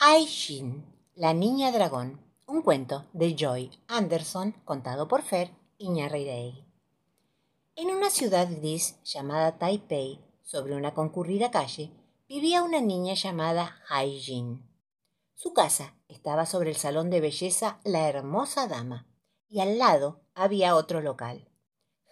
Hai-Shin, la niña dragón, un cuento de Joy Anderson contado por Fer Iñarreiraegui. En una ciudad gris llamada Taipei, sobre una concurrida calle, vivía una niña llamada Hai-Jin. Su casa estaba sobre el salón de belleza La Hermosa Dama, y al lado había otro local.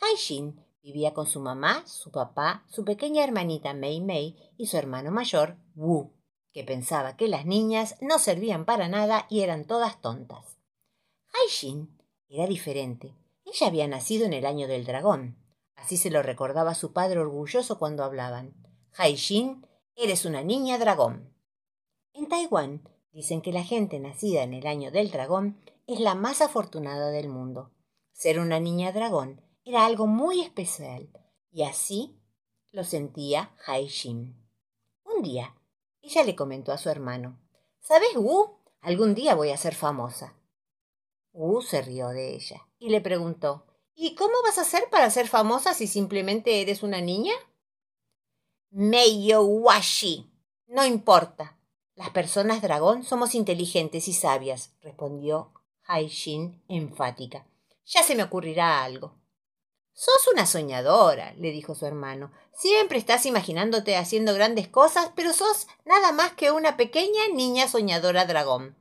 Hai-Jin vivía con su mamá, su papá, su pequeña hermanita Mei Mei y su hermano mayor, Wu, que pensaba que las niñas no servían para nada y eran todas tontas. Hai-Jin era diferente. Ella había nacido en el año del dragón. Así se lo recordaba su padre orgulloso cuando hablaban. Hai-Jin, eres una niña dragón. En Taiwán Dicen que la gente nacida en el año del dragón es la más afortunada del mundo. Ser una niña dragón era algo muy especial y así lo sentía Hai Jin. Un día, ella le comentó a su hermano, ¿Sabes, Wu? Algún día voy a ser famosa. Wu se rió de ella y le preguntó, ¿Y cómo vas a hacer para ser famosa si simplemente eres una niña? Meio washi. No importa. Las personas dragón somos inteligentes y sabias, respondió Haishin enfática. Ya se me ocurrirá algo. Sos una soñadora, le dijo su hermano. Siempre estás imaginándote haciendo grandes cosas, pero sos nada más que una pequeña niña soñadora dragón.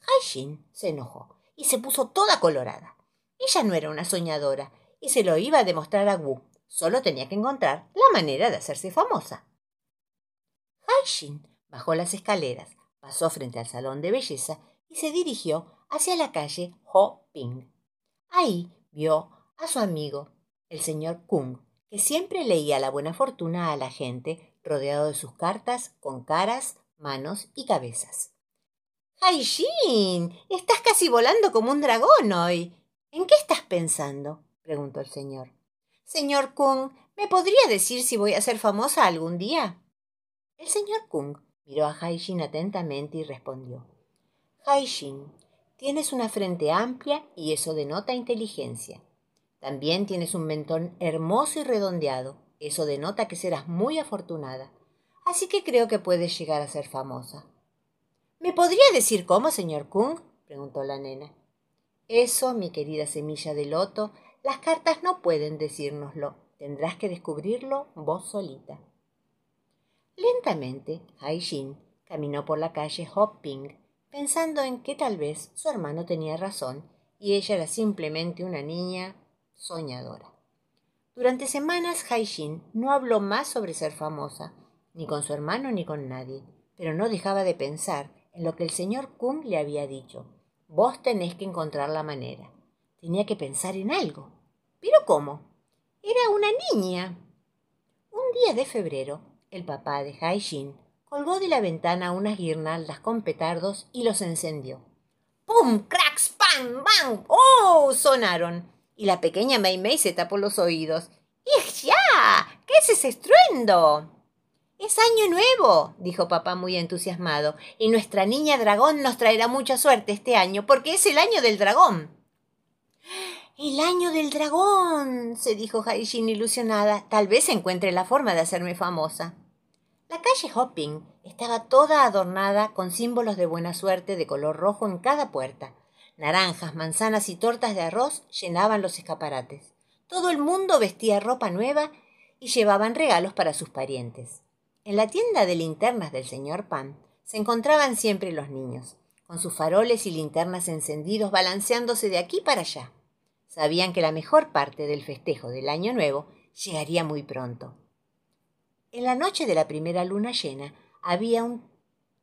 Haishin se enojó y se puso toda colorada. Ella no era una soñadora y se lo iba a demostrar a Wu. Solo tenía que encontrar la manera de hacerse famosa. Haishin Bajó las escaleras, pasó frente al salón de belleza y se dirigió hacia la calle Ho Ping. Ahí vio a su amigo, el señor Kung, que siempre leía la buena fortuna a la gente, rodeado de sus cartas con caras, manos y cabezas. Jin! Estás casi volando como un dragón hoy. ¿En qué estás pensando? preguntó el señor. Señor Kung, ¿me podría decir si voy a ser famosa algún día? El señor Kung Miró a Haijin atentamente y respondió. Haijin, tienes una frente amplia y eso denota inteligencia. También tienes un mentón hermoso y redondeado. Eso denota que serás muy afortunada. Así que creo que puedes llegar a ser famosa. ¿Me podría decir cómo, señor Kung? preguntó la nena. Eso, mi querida semilla de loto, las cartas no pueden decírnoslo. Tendrás que descubrirlo vos solita. Lentamente, Jin caminó por la calle Hopping, pensando en que tal vez su hermano tenía razón y ella era simplemente una niña soñadora. Durante semanas, Jin no habló más sobre ser famosa, ni con su hermano ni con nadie, pero no dejaba de pensar en lo que el señor Kung le había dicho. Vos tenés que encontrar la manera. Tenía que pensar en algo. ¿Pero cómo? Era una niña. Un día de febrero, el papá de Haijin colgó de la ventana unas guirnaldas con petardos y los encendió. ¡Pum! ¡Cracks! ¡Pam! ¡Bam! ¡Oh! sonaron. Y la pequeña Mei Mei se tapó los oídos. ¡Y ya! ¿Qué es ese estruendo? Es año nuevo, dijo papá muy entusiasmado, y nuestra niña dragón nos traerá mucha suerte este año, porque es el año del dragón. El año del dragón, se dijo Haijin ilusionada. Tal vez encuentre la forma de hacerme famosa. La calle Hopping estaba toda adornada con símbolos de buena suerte de color rojo en cada puerta. Naranjas, manzanas y tortas de arroz llenaban los escaparates. Todo el mundo vestía ropa nueva y llevaban regalos para sus parientes. En la tienda de linternas del señor Pan se encontraban siempre los niños, con sus faroles y linternas encendidos balanceándose de aquí para allá. Sabían que la mejor parte del festejo del Año Nuevo llegaría muy pronto. En la noche de la primera luna llena había un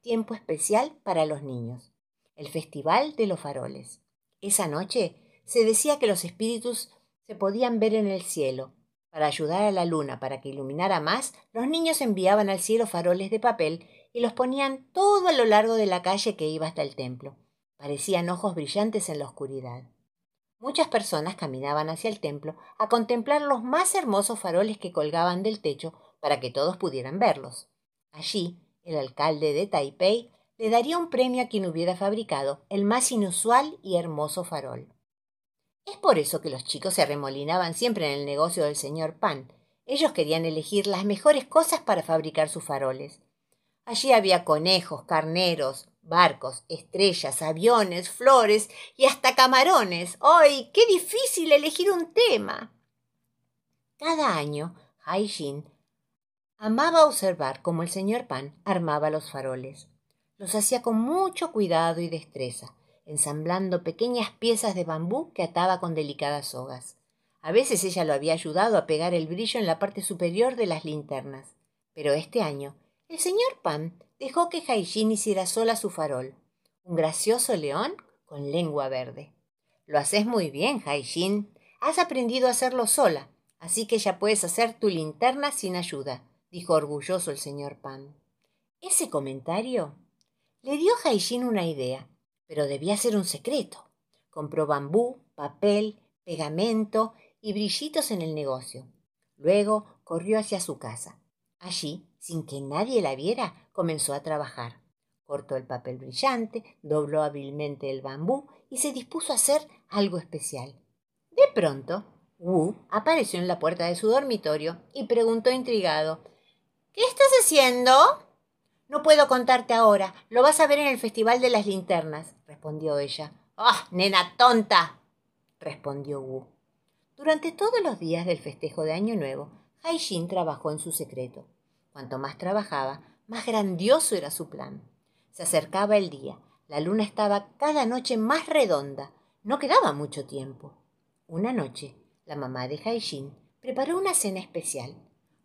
tiempo especial para los niños, el Festival de los Faroles. Esa noche se decía que los espíritus se podían ver en el cielo. Para ayudar a la luna para que iluminara más, los niños enviaban al cielo faroles de papel y los ponían todo a lo largo de la calle que iba hasta el templo. Parecían ojos brillantes en la oscuridad. Muchas personas caminaban hacia el templo a contemplar los más hermosos faroles que colgaban del techo para que todos pudieran verlos. Allí, el alcalde de Taipei le daría un premio a quien hubiera fabricado el más inusual y hermoso farol. Es por eso que los chicos se arremolinaban siempre en el negocio del señor Pan. Ellos querían elegir las mejores cosas para fabricar sus faroles. Allí había conejos, carneros, Barcos, estrellas, aviones, flores y hasta camarones. ¡Ay, qué difícil elegir un tema! Cada año, Haijin amaba observar cómo el señor Pan armaba los faroles. Los hacía con mucho cuidado y destreza, ensamblando pequeñas piezas de bambú que ataba con delicadas sogas. A veces ella lo había ayudado a pegar el brillo en la parte superior de las linternas. Pero este año, el señor Pan dejó que Haijin hiciera sola su farol, un gracioso león con lengua verde. Lo haces muy bien, Haijin. Has aprendido a hacerlo sola, así que ya puedes hacer tu linterna sin ayuda, dijo orgulloso el señor Pan. Ese comentario le dio a Haijin una idea, pero debía ser un secreto. Compró bambú, papel, pegamento y brillitos en el negocio. Luego corrió hacia su casa. Allí, sin que nadie la viera, comenzó a trabajar. Cortó el papel brillante, dobló hábilmente el bambú y se dispuso a hacer algo especial. De pronto, Wu apareció en la puerta de su dormitorio y preguntó intrigado ¿Qué estás haciendo? No puedo contarte ahora. Lo vas a ver en el Festival de las Linternas, respondió ella. ¡Ah, nena tonta! respondió Wu. Durante todos los días del festejo de Año Nuevo, Haijin trabajó en su secreto. Cuanto más trabajaba, más grandioso era su plan. Se acercaba el día. La luna estaba cada noche más redonda. No quedaba mucho tiempo. Una noche, la mamá de Haijin preparó una cena especial,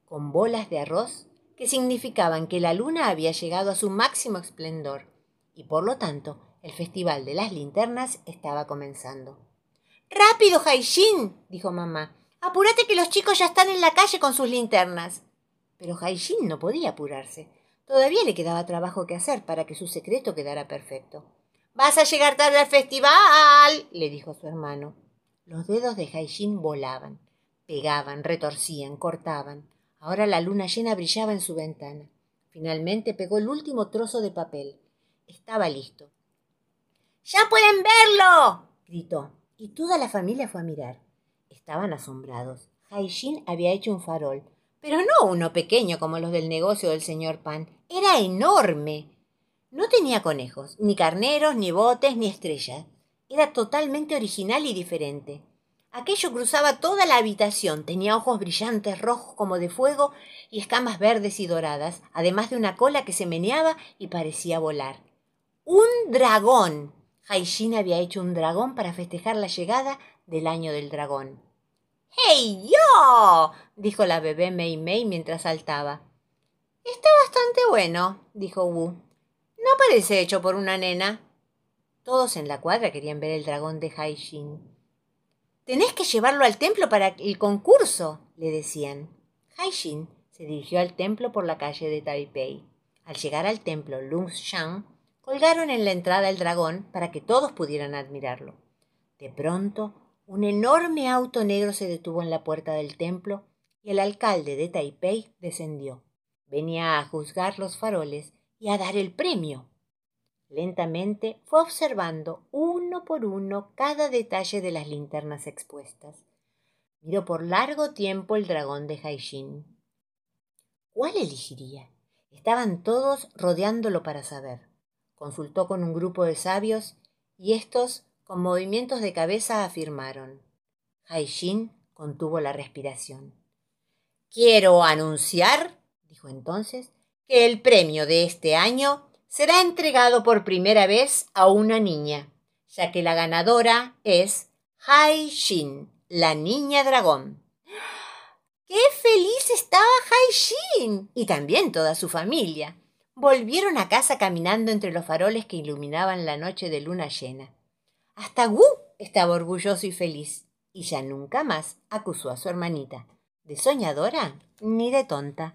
con bolas de arroz que significaban que la luna había llegado a su máximo esplendor y por lo tanto el festival de las linternas estaba comenzando. Rápido, Haijin, dijo mamá. Apúrate que los chicos ya están en la calle con sus linternas. Pero Haijin no podía apurarse. Todavía le quedaba trabajo que hacer para que su secreto quedara perfecto. Vas a llegar tarde al festival, le dijo su hermano. Los dedos de Haijin volaban, pegaban, retorcían, cortaban. Ahora la luna llena brillaba en su ventana. Finalmente pegó el último trozo de papel. Estaba listo. ¡Ya pueden verlo! gritó, y toda la familia fue a mirar. Estaban asombrados. Haijin había hecho un farol, pero no uno pequeño como los del negocio del señor Pan. Era enorme. No tenía conejos, ni carneros, ni botes, ni estrellas. Era totalmente original y diferente. Aquello cruzaba toda la habitación, tenía ojos brillantes rojos como de fuego y escamas verdes y doradas, además de una cola que se meneaba y parecía volar. ¡Un dragón! Haijin había hecho un dragón para festejar la llegada del año del dragón. ¡Hey yo! dijo la bebé Mei Mei mientras saltaba. Está bastante bueno, dijo Wu. No parece hecho por una nena. Todos en la cuadra querían ver el dragón de Haijin. Tenés que llevarlo al templo para el concurso, le decían. Haijin se dirigió al templo por la calle de Taipei. Al llegar al templo Lungshan, colgaron en la entrada el dragón para que todos pudieran admirarlo. De pronto, un enorme auto negro se detuvo en la puerta del templo y el alcalde de Taipei descendió. Venía a juzgar los faroles y a dar el premio. Lentamente fue observando uno por uno cada detalle de las linternas expuestas. Miró por largo tiempo el dragón de Haijin. ¿Cuál elegiría? Estaban todos rodeándolo para saber. Consultó con un grupo de sabios y estos, con movimientos de cabeza, afirmaron. Haijin contuvo la respiración. Quiero anunciar, dijo entonces, que el premio de este año será entregado por primera vez a una niña, ya que la ganadora es Hai Shin, la niña dragón. ¡Qué feliz estaba Hai Shin! Y también toda su familia. Volvieron a casa caminando entre los faroles que iluminaban la noche de luna llena. Hasta Wu estaba orgulloso y feliz, y ya nunca más acusó a su hermanita, de soñadora ni de tonta.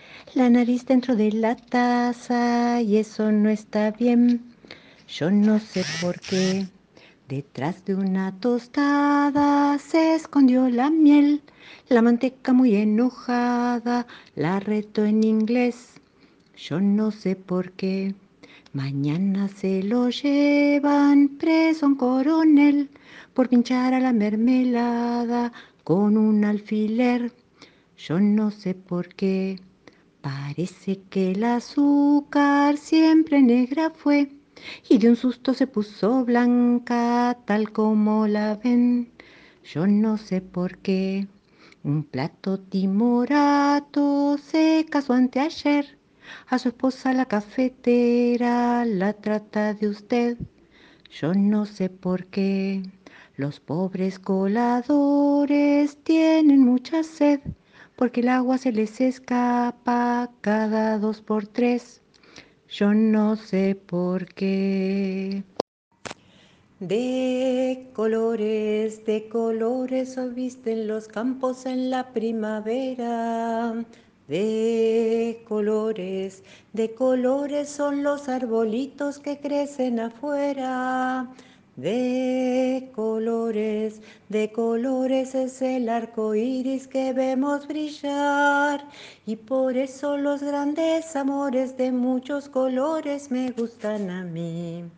la nariz dentro de la taza y eso no está bien. Yo no sé por qué. Detrás de una tostada se escondió la miel, la manteca muy enojada la retó en inglés. Yo no sé por qué. Mañana se lo llevan preso un coronel por pinchar a la mermelada con un alfiler. Yo no sé por qué. Parece que el azúcar siempre negra fue y de un susto se puso blanca tal como la ven. Yo no sé por qué. Un plato timorato se casó anteayer a su esposa la cafetera la trata de usted. Yo no sé por qué. Los pobres coladores tienen mucha sed porque el agua se les escapa cada dos por tres. Yo no sé por qué. De colores, de colores o visten los campos en la primavera de colores, de colores son los arbolitos que crecen afuera. De colores, de colores es el arco iris que vemos brillar. Y por eso los grandes amores de muchos colores me gustan a mí.